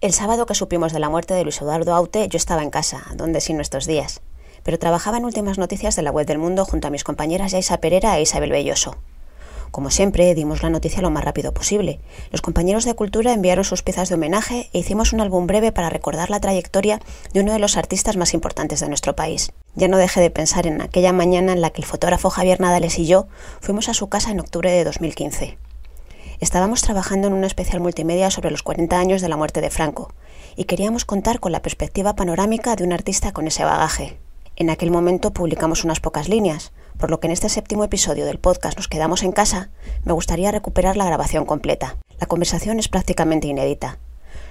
El sábado que supimos de la muerte de Luis Eduardo Aute, yo estaba en casa, donde sin nuestros días, pero trabajaba en últimas noticias de la web del mundo junto a mis compañeras Yaisa Pereira e Isabel Belloso. Como siempre, dimos la noticia lo más rápido posible. Los compañeros de Cultura enviaron sus piezas de homenaje e hicimos un álbum breve para recordar la trayectoria de uno de los artistas más importantes de nuestro país. Ya no dejé de pensar en aquella mañana en la que el fotógrafo Javier Nadales y yo fuimos a su casa en octubre de 2015. Estábamos trabajando en una especial multimedia sobre los 40 años de la muerte de Franco y queríamos contar con la perspectiva panorámica de un artista con ese bagaje. En aquel momento publicamos unas pocas líneas, por lo que en este séptimo episodio del podcast Nos quedamos en casa, me gustaría recuperar la grabación completa. La conversación es prácticamente inédita.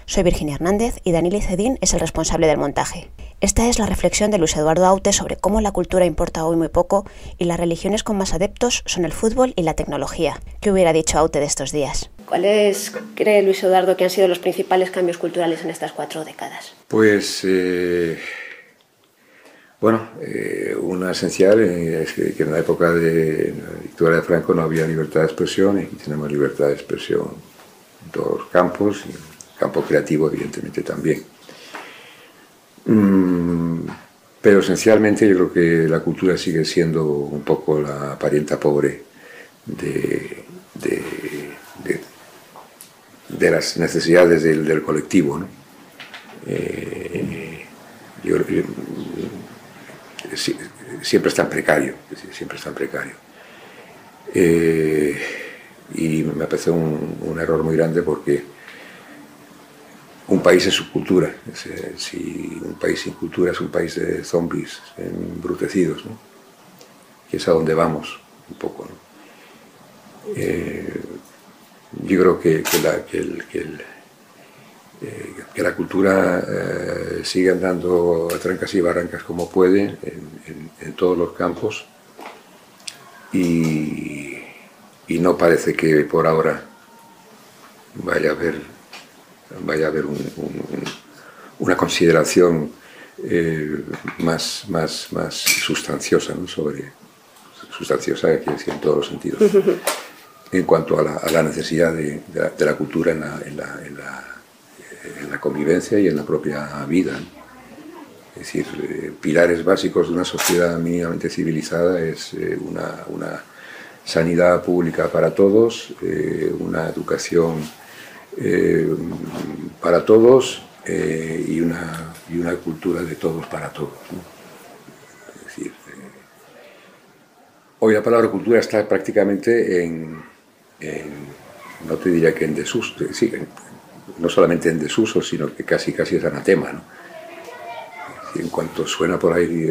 Soy Virginia Hernández y Daniel Cedín es el responsable del montaje. Esta es la reflexión de Luis Eduardo Aute sobre cómo la cultura importa hoy muy poco y las religiones con más adeptos son el fútbol y la tecnología. ¿Qué hubiera dicho Aute de estos días? ¿Cuáles cree Luis Eduardo que han sido los principales cambios culturales en estas cuatro décadas? Pues, eh, bueno, eh, una esencial es que, en la época de la dictadura de Franco no había libertad de expresión y aquí tenemos libertad de expresión en todos los campos y campo creativo evidentemente también. Mm, pero esencialmente yo creo que la cultura sigue siendo un poco la parienta pobre de, de, las necesidades del, colectivo. Eh, siempre está en precario, siempre precario. Eh, y me parece un error muy grande porque un país es su cultura. Eh, si un país sin cultura es un país de zombies embrutecidos. Y es a donde vamos, un poco. Eh, yo creo que, la, que, eh, la, cultura sigue andando a trancas y barrancas como puede en, todos los campos y, y no parece que por ahora vaya a haber vaya a haber una consideración eh, más, más, más sustanciosa, ¿no? sobre sustanciosa quiere decir en todos los sentidos, en cuanto a la, necesidad de, la, cultura en la, en, la, convivencia y en la propia vida. Es decir, eh, pilares básicos de una sociedad mínimamente civilizada es eh, una, una, sanidad pública para todos, una educación eh, para todos eh, y, una, y, una, cultura de todos para todos. Eh, hoy la palabra cultura está prácticamente en, no te diría que en desuso, sí, no solamente en desuso, sino que casi, casi es anatema. ¿no? En cuanto suena por ahí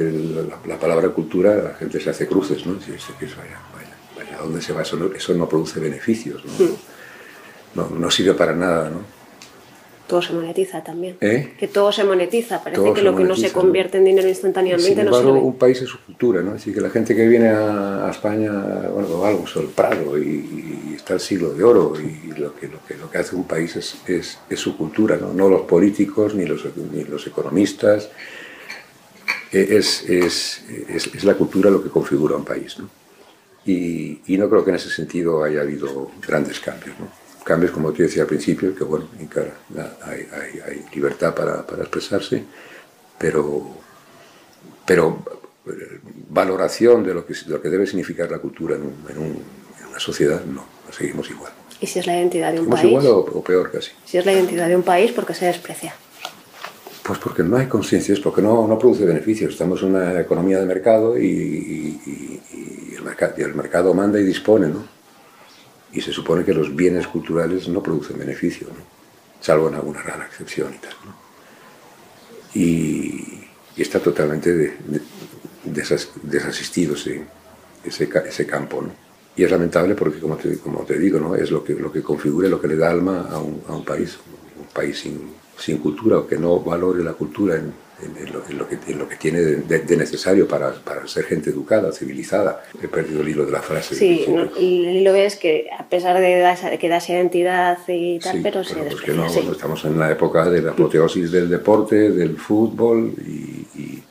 la, palabra cultura, la gente se hace cruces, ¿no? Que es, vaya, vaya, vaya, ¿a dónde se va? Eso no, eso no produce beneficios, ¿no? No, no sirve para nada, ¿no? Todo se monetiza también. ¿Eh? Que todo se monetiza. Parece que lo que no se convierte en dinero instantáneamente Sin embargo, un país es su cultura, ¿no? Así que la gente que viene a, España, bueno, algo, el Prado y, está el siglo de oro y lo que, lo que, lo que hace un país es, es, es su cultura, ¿no? No los políticos ni los, ni los economistas. E, es, es, es, la cultura lo que configura un país, ¿no? Y, y no creo que en ese sentido haya habido grandes cambios, ¿no? Cambios, como te decía al principio, que bueno, hay, hay, libertad para, para, expresarse, pero, pero eh, valoración de lo, que, lo que debe significar la cultura en, una sociedad, no, seguimos igual. ¿Y si es la identidad de un país? igual o, peor casi. Si es la identidad de un país, ¿por qué se desprecia? Pues porque no hay conciencia, es porque no, no, produce beneficios. Estamos en una economía de mercado y, y, el mercado, y el mercado manda y dispone, ¿no? Y se supone que los bienes culturales no producen beneficio, salvo en alguna rara excepción y tal. Y, está totalmente desasistido ese, ese, campo. Y es lamentable porque, como te, como te digo, ¿no? es lo que, lo que configura, lo que le da alma a un, a un país, un país sin, sin cultura o que no valore la cultura en, en, lo, que, lo, que, tiene de, necesario para, para, ser gente educada, civilizada. He perdido el hilo de la frase. Sí, el hilo es que a pesar de que da esa identidad y tal, pero, se pues que no, Estamos en la época de la apoteosis del deporte, del fútbol y,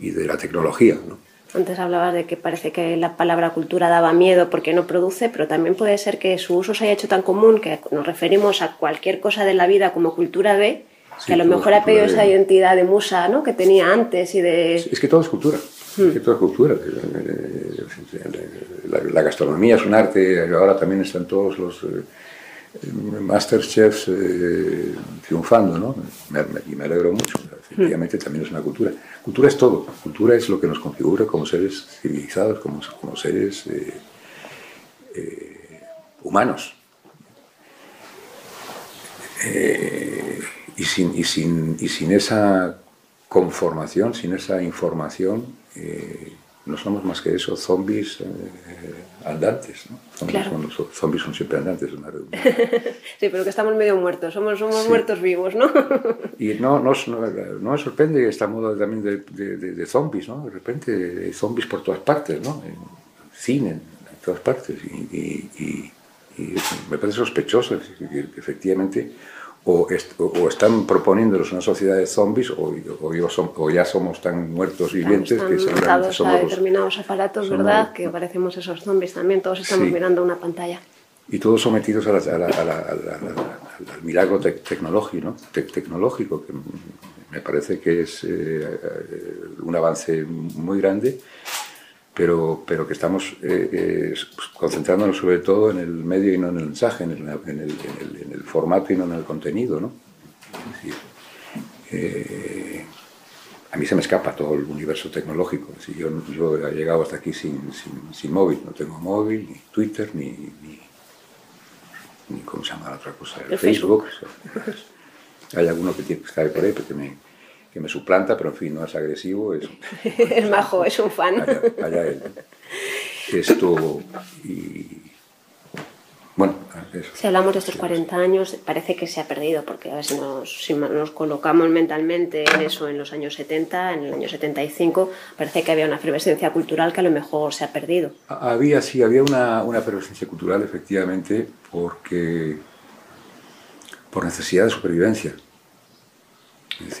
y, de la tecnología. ¿no? Antes hablabas de que parece que la palabra cultura daba miedo porque no produce, pero también puede ser que su uso se haya hecho tan común que nos referimos a cualquier cosa de la vida como cultura de, que a lo mejor ha pedido esa identidad de musa ¿no? que tenía antes y de... Es que todo es cultura, es que hmm. todo es cultura. La, gastronomía es un arte, ahora también están todos los... Eh, Masterchefs eh, triunfando, ¿no? y me alegro mucho. Efectivamente, también es una cultura. Cultura es todo. Cultura es lo que nos configura como seres civilizados, como, como seres eh, eh, humanos. Y, sin, y, sin, y sin esa conformación, sin esa información, no somos más que eso, zombies andantes, ¿no? Zombies, son, siempre andantes, una sí, pero que estamos medio muertos, somos, somos muertos vivos, ¿no? y no, no, no, me sorprende esta moda también de, de, zombies, ¿no? De repente hay zombies por todas partes, ¿no? En cine, en todas partes. Y, y, me parece sospechoso que efectivamente o, están proponiéndonos una sociedad de zombies o, o, ya somos tan muertos vivientes que seguramente somos a determinados aparatos, ¿verdad? Que parecemos esos zombies también, todos estamos mirando una pantalla. Y todos sometidos al milagro tecnológico, ¿no? tecnológico, que me parece que es eh, un avance muy grande pero, pero que estamos eh, eh, concentrándonos sobre todo en el medio y no en el mensaje, en el, en el, en el, formato y no en el contenido. ¿no? Eh, a mí se me escapa todo el universo tecnológico. Si yo, yo he llegado hasta aquí sin, sin, sin, móvil, no tengo móvil, ni Twitter, ni, ni, ni ¿cómo se llama la otra cosa? El Facebook. Hay alguno que tiene que estar por ahí, porque me, que me suplanta, pero en fin, no es agresivo. Es, es majo, es un fan. Allá, él. Esto, y, bueno, Si hablamos de estos 40 años, parece que se ha perdido, porque a ver si nos, si nos, colocamos mentalmente en eso en los años 70, en el año 75, parece que había una efervescencia cultural que a lo mejor se ha perdido. Había, sí, había una, una efervescencia cultural, efectivamente, porque por necesidad de supervivencia.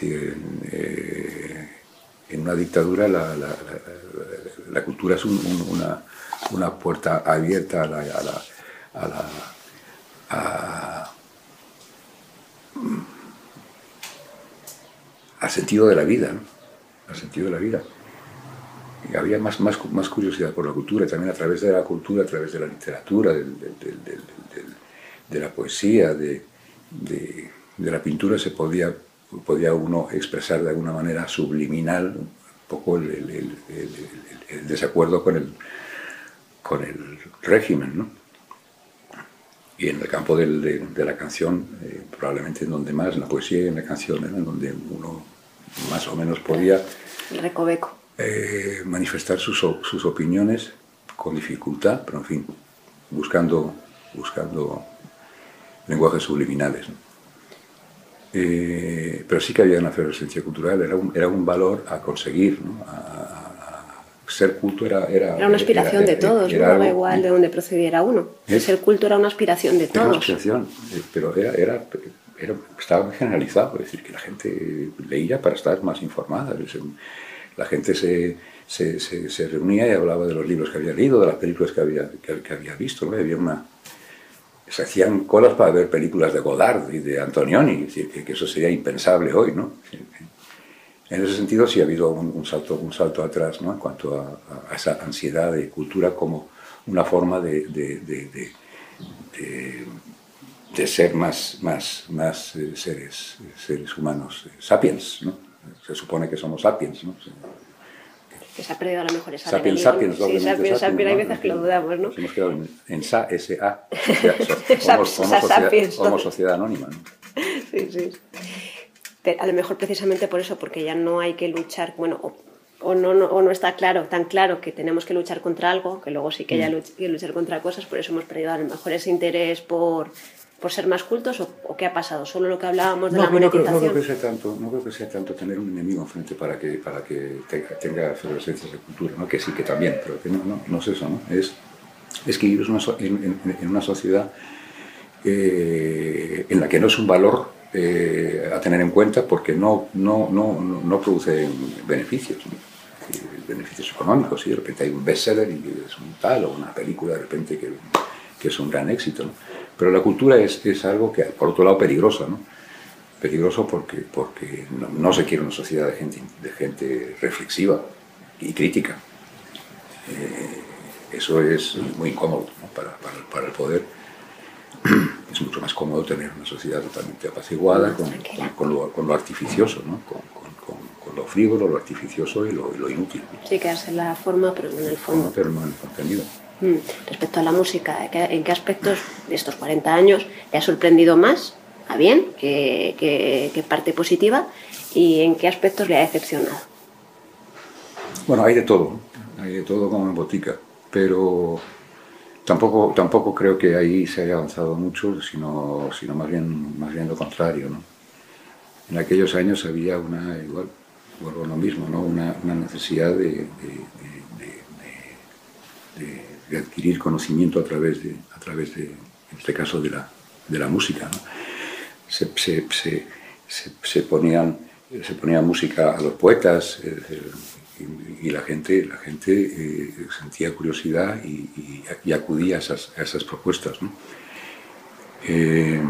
Decir, eh, en una dictadura la, cultura es una, puerta abierta a la, al sentido de la vida, al sentido de la vida. Y había más, más, más, curiosidad por la cultura, también a través de la cultura, a través de la literatura, de la poesía, de, la pintura se podía podía uno expresar de alguna manera subliminal un poco el, desacuerdo con el, con el régimen. ¿no? Y en el campo de, la canción, eh, probablemente en donde más, en la poesía y en la canción, en donde uno más o menos podía recoveco. Eh, manifestar sus, sus, opiniones con dificultad, pero en fin, buscando, buscando lenguajes subliminales. ¿no? Eh, pero sí que había una efervescencia cultural, era un, era un valor a conseguir, a, ser culto era... Era, era una aspiración de todos, no daba igual de dónde procediera uno. Ser culto era una aspiración de todos. Una aspiración, eh, pero era, era, estaba generalizado, es decir, que la gente leía para estar más informada. La gente se, se, se, reunía y hablaba de los libros que había leído, de las películas que había, que, había visto. ¿no? Había una, se hacían colas para ver películas de Godard y de Antonioni, que, eso sería impensable hoy, ¿no? En ese sentido sí ha habido un, salto, un salto atrás, ¿no? En cuanto a, esa ansiedad de cultura como una forma de, ser más, más, más eh, seres, seres humanos, eh, sapiens, ¿no? Se supone que somos sapiens, ¿no? Que se ha perdido a lo mejor esa Sapiens, sapiens, sí, sapiens, sapiens, hay veces que lo dudamos, ¿no? Nos hemos quedado en, SA, SA, somos, sociedad, anónima, ¿no? Sí, sí. Pero a lo mejor precisamente por eso, porque ya no hay que luchar, bueno, o, no, no, o no está claro, tan claro que tenemos que luchar contra algo, que luego sí que haya mm. que luchar contra cosas, por eso hemos perdido a lo mejor ese interés por por ser más cultos o, qué ha pasado? ¿Solo lo que hablábamos de la monetización? No creo, que sea tanto, no creo que sea tanto tener un enemigo enfrente para que, para que tenga, tenga efervescencias de cultura, ¿no? que sí, que también, pero que no, no, no es eso, ¿no? Es, es que vives una, en, en, una sociedad eh, en la que no es un valor eh, a tener en cuenta porque no, no, no, no produce beneficios. beneficios económicos, y de repente hay un bestseller y es un tal, o una película de repente que, que es un gran éxito. Pero la cultura es, es, algo que, por otro lado, peligroso, ¿no? Peligroso porque, porque no, se quiere una sociedad de gente, de gente reflexiva y crítica. Eh, eso es muy incómodo para, para, para el poder es mucho más cómodo tener una sociedad totalmente apaciguada con, con, lo, con lo, artificioso, ¿no? con, lo frívolo, lo artificioso y lo, lo inútil. Sí, quedarse en la forma, pero no en el fondo. Pero no en el contenido. Mm. Respecto a la música, ¿en qué aspectos de estos 40 años le ha sorprendido más, a bien, qué, qué parte positiva, y en qué aspectos le ha decepcionado? Bueno, hay de todo, hay de todo como en botica, pero Tampoco, tampoco creo que ahí se haya avanzado mucho, sino, sino más, bien, más bien lo contrario. ¿no? En aquellos años había una, igual, vuelvo lo mismo, ¿no? una, una necesidad de, de, de, de, adquirir conocimiento a través de, a través de en este caso, de la, de la música. Se, se, se, se, ponían, se ponía música a los poetas, y, la gente, la gente eh, sentía curiosidad y, acudía a esas, a esas propuestas. ¿no? Eh,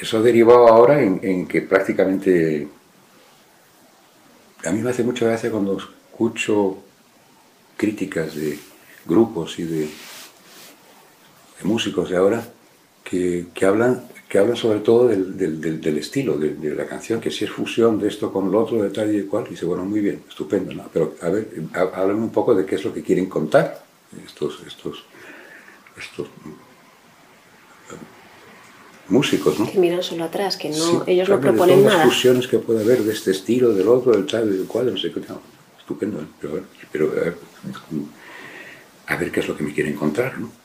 eso ha derivado ahora en, que prácticamente... A mí me hace mucha gracia cuando escucho críticas de grupos y de, de músicos de ahora que, que hablan que habla sobre todo del, del, del estilo de, de, la canción, que si es fusión de esto con lo otro, de tal y cual, y dice, bueno, muy bien, estupendo, ¿no? pero a ver, hablan un poco de qué es lo que quieren contar estos, estos, estos músicos, ¿no? Que miran solo atrás, que no, ellos no proponen nada. las fusiones que puede haber de este estilo, del otro, del tal, del cual, no sé qué, no, estupendo, ¿eh? pero, pero a, ver, a ver qué es lo que me quieren contar, ¿no?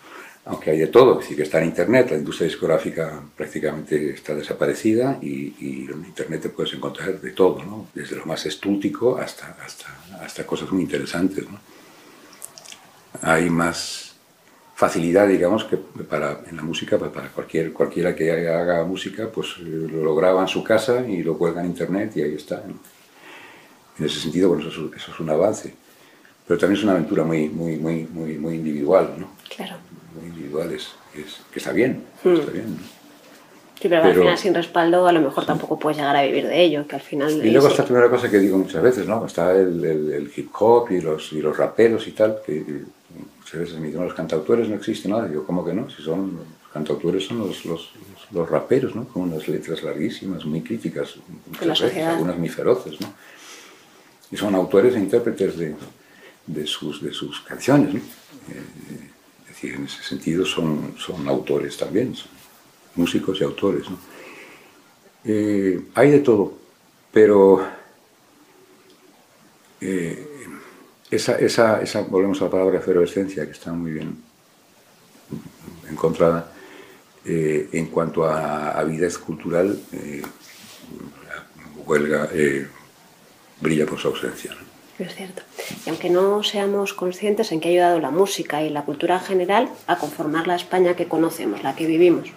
aunque hay de todo, es decir, que está en Internet, la industria discográfica prácticamente está desaparecida y, y en Internet te puedes encontrar de todo, ¿no? desde lo más estútico hasta, hasta, hasta cosas muy interesantes. ¿no? Hay más facilidad, digamos, que para, en la música, pues para cualquier, cualquiera que haga música, pues lo graba en su casa y lo cuelga en Internet y ahí está. ¿no? En ese sentido, bueno, eso, eso es un avance pero también es una aventura muy, muy, muy, muy, muy individual, ¿no? Claro individuales, es, que está bien, hmm. está bien. Sí, pero, al final sin respaldo a lo mejor tampoco puedes llegar a vivir de ello, que al final... Y luego está la primera cosa que digo muchas veces, ¿no? Está el, el, hip hop y los, y los raperos y tal, que muchas veces me dicen, los cantautores no existen nada. Digo, ¿cómo que no? Si son los cantautores son los, los, los raperos, ¿no? Con unas letras larguísimas, muy críticas, muchas veces, algunas muy feroces, ¿no? Y son autores e intérpretes de, de, sus, de sus canciones. Eh, decir, en ese sentido son, son autores también, son músicos y autores. Eh, hay de todo, pero eh, esa, esa, esa, volvemos a la palabra efervescencia, que está muy bien encontrada, en cuanto a avidez cultural, eh, huelga brilla por su ausencia. Es cierto. Y aunque no seamos conscientes en que ha ayudado la música y la cultura en general a conformar la España que conocemos, la que vivimos,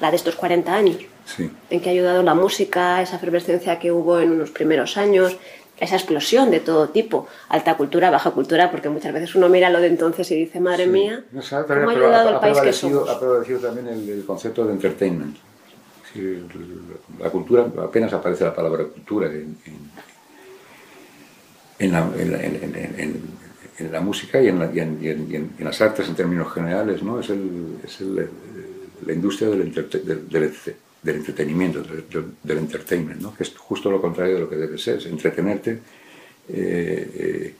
la de estos 40 años, sí. en que ha ayudado la música, esa efervescencia que hubo en unos primeros años, esa explosión de todo tipo, alta cultura, baja cultura, porque muchas veces uno mira lo de entonces y dice, madre sí. mía, no ¿cómo ha ayudado el país que somos? Ha prevalecido también el, el, concepto de entertainment. Sí, la cultura, apenas aparece la palabra cultura en, en en la, en, en, en la música y, la, y, en, las artes en términos generales, ¿no? Es, el, es el, la industria del, del, del, del entretenimiento, del, del, entertainment, ¿no? Que es justo lo contrario de lo que debe ser, es entretenerte. Eh, eh,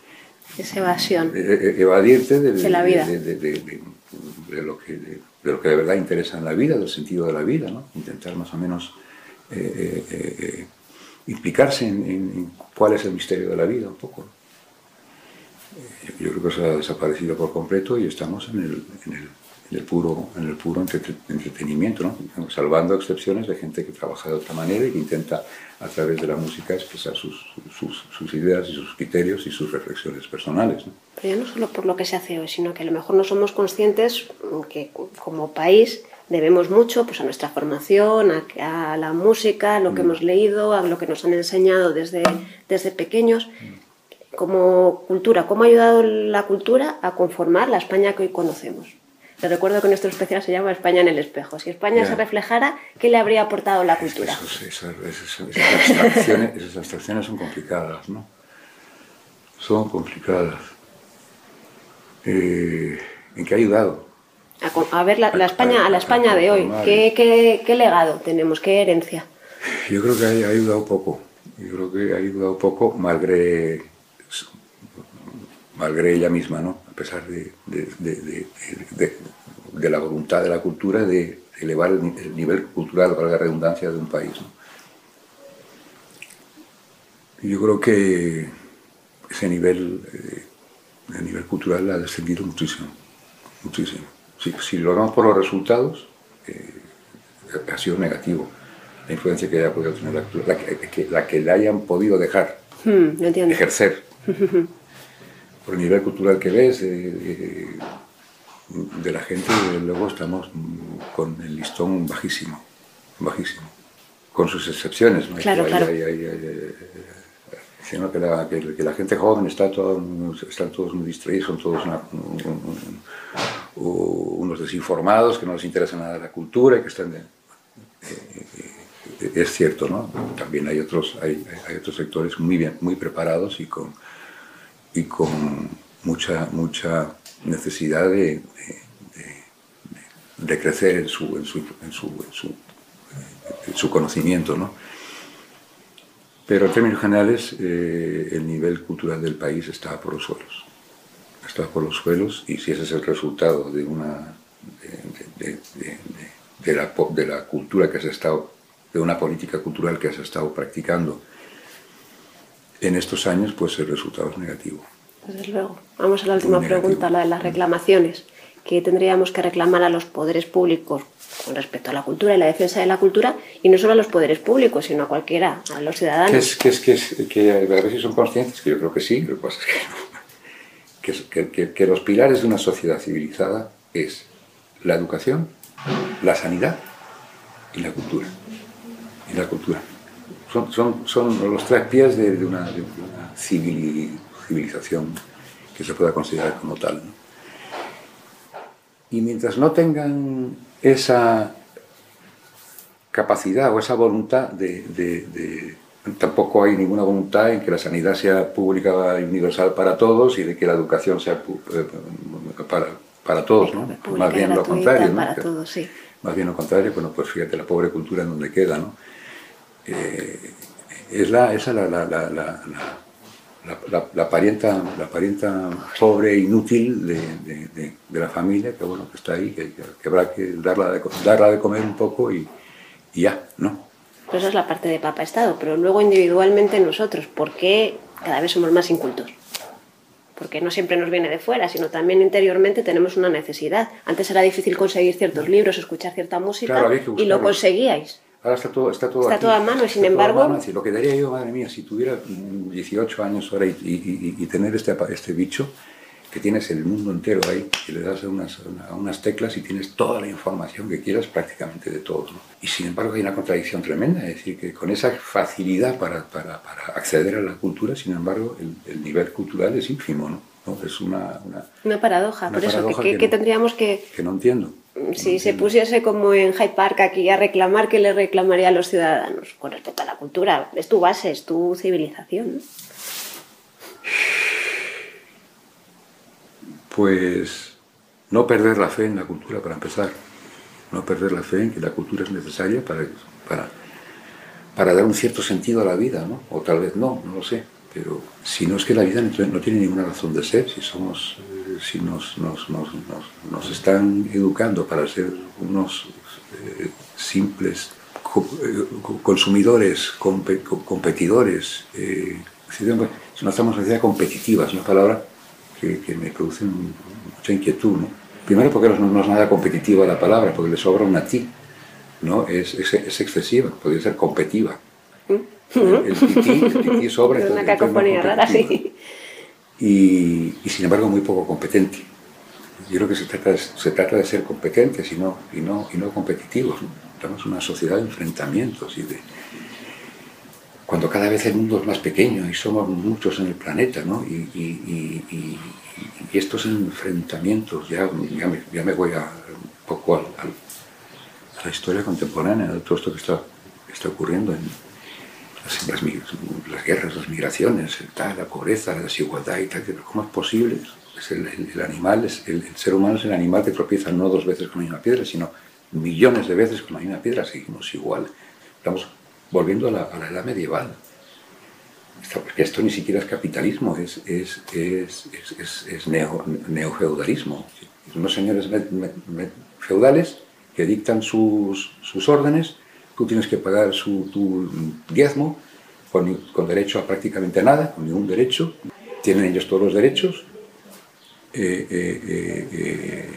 es evasión. Eh, evadirte de, de, la vida. De, de, lo que, de, lo que de verdad interesa en la vida, del sentido de la vida, ¿no? Intentar más o menos implicarse en, en, cuál es el misterio de la vida un poco. Eh, yo creo que eso ha desaparecido por completo y estamos en el, en el, en el puro, en el puro entretenimiento, ¿no? salvando excepciones de gente que trabaja de otra manera y que intenta a través de la música expresar sus, sus, sus ideas y sus criterios y sus reflexiones personales. ¿no? Pero ya no solo por lo que se hace hoy, sino que a lo mejor no somos conscientes que como país debemos mucho pues, a nuestra formación, a, la música, a lo que mm. hemos leído, a lo que nos han enseñado desde, desde pequeños. Como cultura, ¿cómo ha ayudado la cultura a conformar la España que hoy conocemos? Te recuerdo que nuestro especial se llama España en el espejo. Si España se reflejara, ¿qué le habría aportado la cultura? esas, abstracciones, esas abstracciones son complicadas, ¿no? Son complicadas. Eh, ¿En qué ha ayudado? A, ver la, España, a la España de hoy, ¿qué, legado tenemos? ¿Qué herencia? Yo creo que ha, ayudado poco. Yo creo que ha ayudado poco, malgré, malgré ella misma, ¿no? A pesar de, de, la voluntad de la cultura de elevar el, nivel cultural, para la redundancia, de un país. Yo creo que ese nivel, eh, el nivel cultural ha descendido muchísimo, muchísimo si, lo vemos por los resultados, eh, ha sido negativo la influencia que haya podido tener la, la, que, la que le hayan podido dejar hmm, ejercer. por el nivel cultural que ves de la gente, luego estamos con el listón bajísimo, bajísimo, con sus excepciones. Claro, claro sino que la, que, la gente joven está todo, están todos muy distraídos, son todos unos desinformados que no les interesa nada la cultura y que están... Eh, eh, es cierto, ¿no? También hay otros, hay, hay, otros sectores muy bien, muy preparados y con, y con mucha, mucha necesidad de, de, crecer en su, en su, en su, en su, su conocimiento, ¿no? Pero en términos generales, eh, el nivel cultural del país está por los suelos. Está por los suelos y si ese es el resultado de una de, la, de la cultura que se ha estado, de una política cultural que se ha estado practicando en estos años, pues el resultado es negativo. Desde luego. Vamos a la última pregunta, la de las reclamaciones que tendríamos que reclamar a los poderes públicos con respecto a la cultura y la defensa de la cultura, y no solo a los poderes públicos, sino a cualquiera, a los ciudadanos. Que, es, que, es, que, es, que a si son conscientes, que yo creo que sí, lo que pasa es que, que, los pilares de una sociedad civilizada es la educación, la sanidad y la cultura. Y la cultura. Son, son, son los tres pies de, una, una civilización que se pueda considerar como tal. Y mientras no tengan esa capacidad o esa voluntad de, tampoco hay ninguna voluntad en que la sanidad sea pública y universal para todos y de que la educación sea eh, para, para todos, ¿no? Más bien lo contrario, Para todos, sí. Más bien lo contrario, bueno, pues fíjate la pobre cultura en donde queda, ¿no? Eh, es la, esa la, la, la la, la, parienta, la parienta pobre e inútil de, de, de, la familia, que bueno, que está ahí, que, que habrá que darla de, darla de comer un poco y, y ya, ¿no? Pues esa es la parte de Papa Estado, pero luego individualmente nosotros, ¿por qué cada vez somos más incultos? Porque no siempre nos viene de fuera, sino también interiormente tenemos una necesidad. Antes era difícil conseguir ciertos libros, escuchar cierta música y lo conseguíais. Ahora está todo, está todo está a mano, sin embargo... lo que daría yo, madre mía, si tuviera 18 años ahora y, y, tener este, este bicho, que tienes el mundo entero ahí, y le das a unas, a unas teclas y tienes toda la información que quieras prácticamente de todo. Y sin embargo hay una contradicción tremenda, es decir, que con esa facilidad para, para, para acceder a la cultura, sin embargo, el, el nivel cultural es ínfimo, ¿no? Es una, una, una paradoja, por eso, que, que, tendríamos que... Que no entiendo. Si se pusiese como en Hyde Park aquí a reclamar, ¿qué le reclamaría a los ciudadanos con respecto a la cultura? Es tu base, es tu civilización. Pues no perder la fe en la cultura para empezar. No perder la fe en que la cultura es necesaria para, para, para dar un cierto sentido a la vida, ¿no? O tal vez no, no lo sé pero si no es que la vida no tiene ninguna razón de ser, si somos, eh, si nos, nos, nos, nos, están educando para ser unos eh, simples eh, consumidores, competidores, si no estamos en sociedad competitiva, es una palabra que, que, me produce mucha inquietud. ¿no? Primero porque no, es nada competitiva la palabra, porque le sobra una ti, ¿no? es, es, es excesiva, podría ser competitiva. ¿Mm? El tití, sobra. una cacofonía rara, sí. Y, y, sin embargo muy poco competente. Yo creo que se trata de, se trata de ser competentes y no, y no, y no competitivos. Estamos en una sociedad de enfrentamientos y de, cuando cada vez el mundo es más pequeño y somos muchos en el planeta, ¿no? Y, estos enfrentamientos, ya, me, voy a, un poco a, la historia contemporánea de todo esto que está, ocurriendo en las, guerras, las migraciones, tal, la pobreza, la desigualdad y tal, ¿cómo es posible? El, el, el, el, el, ser humano es el animal que tropieza no dos veces con la misma piedra, sino millones de veces con la misma piedra, seguimos igual. Estamos volviendo a la, edad medieval. Porque esto ni siquiera es capitalismo, es, neo, neofeudalismo. Unos señores feudales que dictan sus, órdenes, tú tienes que pagar su, tu diezmo con, derecho a prácticamente nada, con ningún derecho. Tienen ellos todos los derechos. Eh, eh, eh,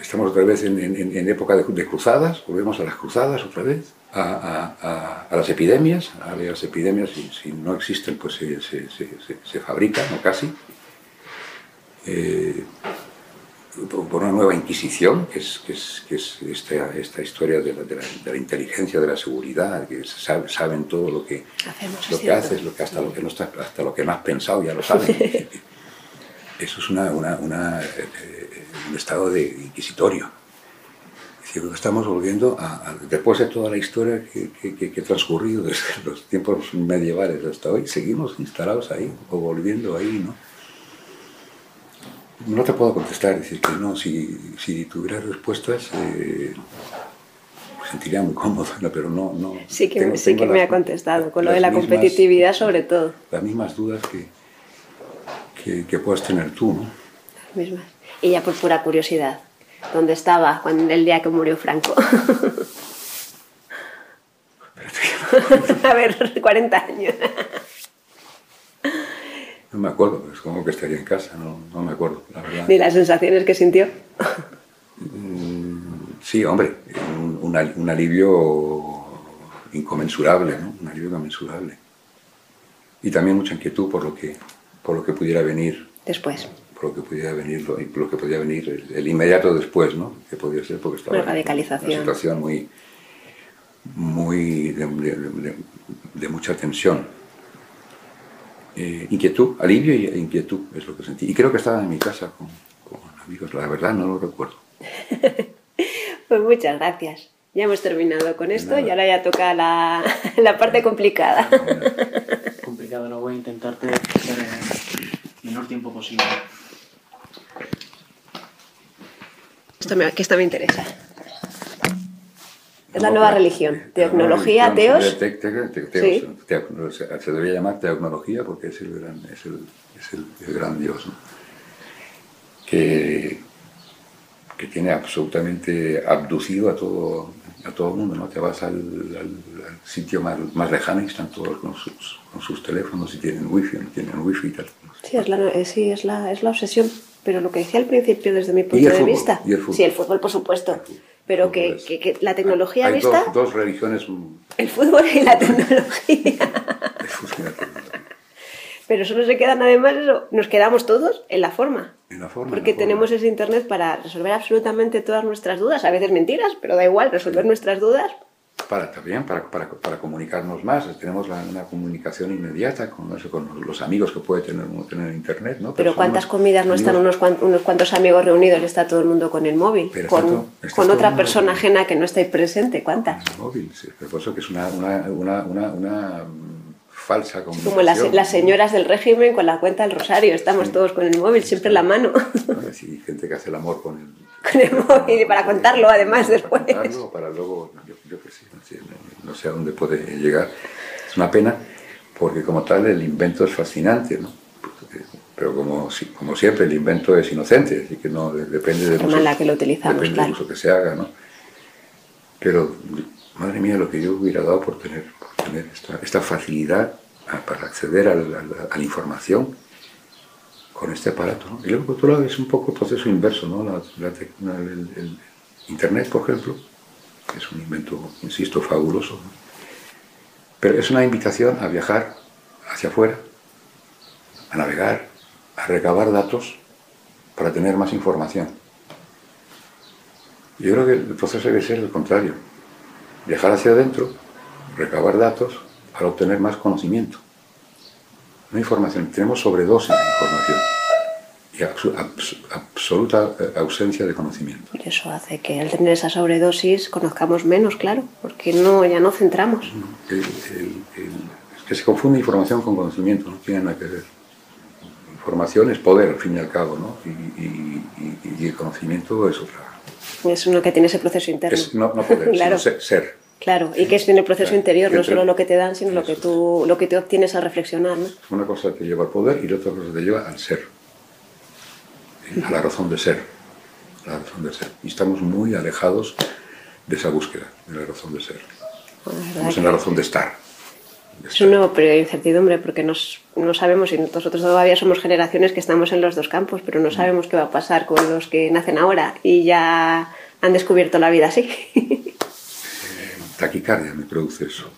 estamos otra vez en, época de, cruzadas, volvemos a las cruzadas otra vez a, a, a, las epidemias, a las epidemias si, si no existen pues se, se, se, se fabrican o casi, eh, por una nueva inquisición, que es, que es, que es esta, esta, historia de la, de, la, de la, inteligencia, de la seguridad, que saben, saben todo lo que, Hacemos lo que haces, lo que hasta, lo que no está, hasta lo que no has pensado ya lo saben. Eso es una, una, una eh, un estado de inquisitorio. Creo que estamos volviendo a, a, después de toda la historia que, que, que, ha transcurrido desde los tiempos medievales hasta hoy, seguimos instalados ahí o volviendo ahí, ¿no? No te puedo contestar, decir que no, si, si tuviera respuestas eh, me sentiría muy cómodo, ¿no? pero no... no sí que, tengo, sí tengo que las, me ha contestado, con lo de la mismas, competitividad sobre todo. Las mismas dudas que, que, que puedas tener tú, ¿no? Las mismas. Y ya por pura curiosidad, ¿Dónde estaba cuando, el día que murió Franco? A ver, 40 años. No me acuerdo, es como que estaría en casa, no, no me acuerdo, la verdad. ¿Ni las sensaciones que sintió? Mm, sí, hombre, un, un, un, alivio inconmensurable, ¿no? Un alivio inconmensurable. Y también mucha inquietud por lo que, por lo que pudiera venir. Después por lo que pudiera venir, lo, lo que podía venir el, el, inmediato después, ¿no? Que podía ser porque estaba una radicalización. en una situación muy, muy de, de, de, de mucha tensión. Eh, inquietud, alivio e inquietud es lo que sentí. Y creo que estaba en mi casa con, con amigos, la verdad no lo recuerdo. pues muchas gracias. Ya hemos terminado con esto y ahora ya toca la, la parte complicada. Complicado, no voy a intentarte menor tiempo posible. Esto me, que esto me interesa. Es la nueva religión. Teocnología, teos. Te, te, te, sí. se debería llamar teocnología porque es el gran, es el, es el, el gran Dios. ¿no? Que, que tiene absolutamente abducido a todo, a todo el mundo. ¿no? Te vas al, al, al sitio más, más, lejano y están todos con sus, con sus teléfonos y tienen wifi, no tienen wifi y tal. Sí, es la, sí, es la, es la obsesión pero lo que decía al principio desde mi punto de fútbol? vista. ¿Y el fútbol? Sí, el fútbol, por supuesto. Fútbol. Pero fútbol que, que, que, la tecnología hay vista. Dos, dos, religiones. El fútbol y la tecnología. Pero solo se quedan además eso, nos quedamos todos en la forma. En la forma. Porque la forma. tenemos ese internet para resolver absolutamente todas nuestras dudas, a veces mentiras, pero da igual, resolver nuestras dudas para también para, para, para, comunicarnos más tenemos la, una comunicación inmediata con, eso, con los amigos que puede tener, tener internet ¿no? pero cuántas comidas no están unos, cuantos, unos cuantos amigos reunidos y está todo el mundo con el móvil pero con, está con otra persona ajena que no está ahí presente cuántas el móvil sí, pero por eso que es una, una, una, una falsa como las, las, señoras del régimen con la cuenta del rosario estamos sí. todos con el móvil siempre en la mano sí, gente que hace el amor con el con el móvil para contarlo además después. Para, contarlo, para luego, yo, yo que sé, no sé, no sé a dónde puede llegar. Es una pena porque como tal el invento es fascinante, ¿no? Pero como, como siempre el invento es inocente, así que no depende del uso, la que lo utilizamos, depende claro. del uso que se haga, ¿no? Pero madre mía lo que yo hubiera dado por tener, por tener esta, esta facilidad a, para acceder a la, a la información con este aparato. ¿no? Y luego, por otro lado, es un poco el proceso inverso. ¿no? La, la, el, el, Internet, por ejemplo, es un invento, insisto, fabuloso. ¿no? Pero es una invitación a viajar hacia afuera, a navegar, a recabar datos para tener más información. Yo creo que el proceso debe ser el contrario. Viajar hacia adentro, recabar datos para obtener más conocimiento. No información, tenemos sobredosis de información y absoluta eh, ausencia de conocimiento. Y eso hace que al tener esa sobredosis conozcamos menos, claro, porque no, ya no centramos. es que se confunde información con conocimiento, no tiene nada que ver. Información es poder, al fin y al cabo, ¿no? y, el conocimiento es otra. Es uno que tiene ese proceso interno. no, poder, sino ser. Claro, y que es en el proceso interior, no solo lo que te dan, sino lo que tú, lo que te obtienes al reflexionar. ¿no? Una cosa te lleva al poder y la otra cosa te lleva al ser, a la razón de ser, la razón de ser. Y estamos muy alejados de esa búsqueda, de la razón de ser. Estamos en la razón de estar. Es un nuevo periodo de incertidumbre porque nos, no sabemos, y nosotros todavía somos generaciones que estamos en los dos campos, pero no sabemos qué va a pasar con los que nacen ahora y ya han descubierto la vida así. taquicardia me produce eso.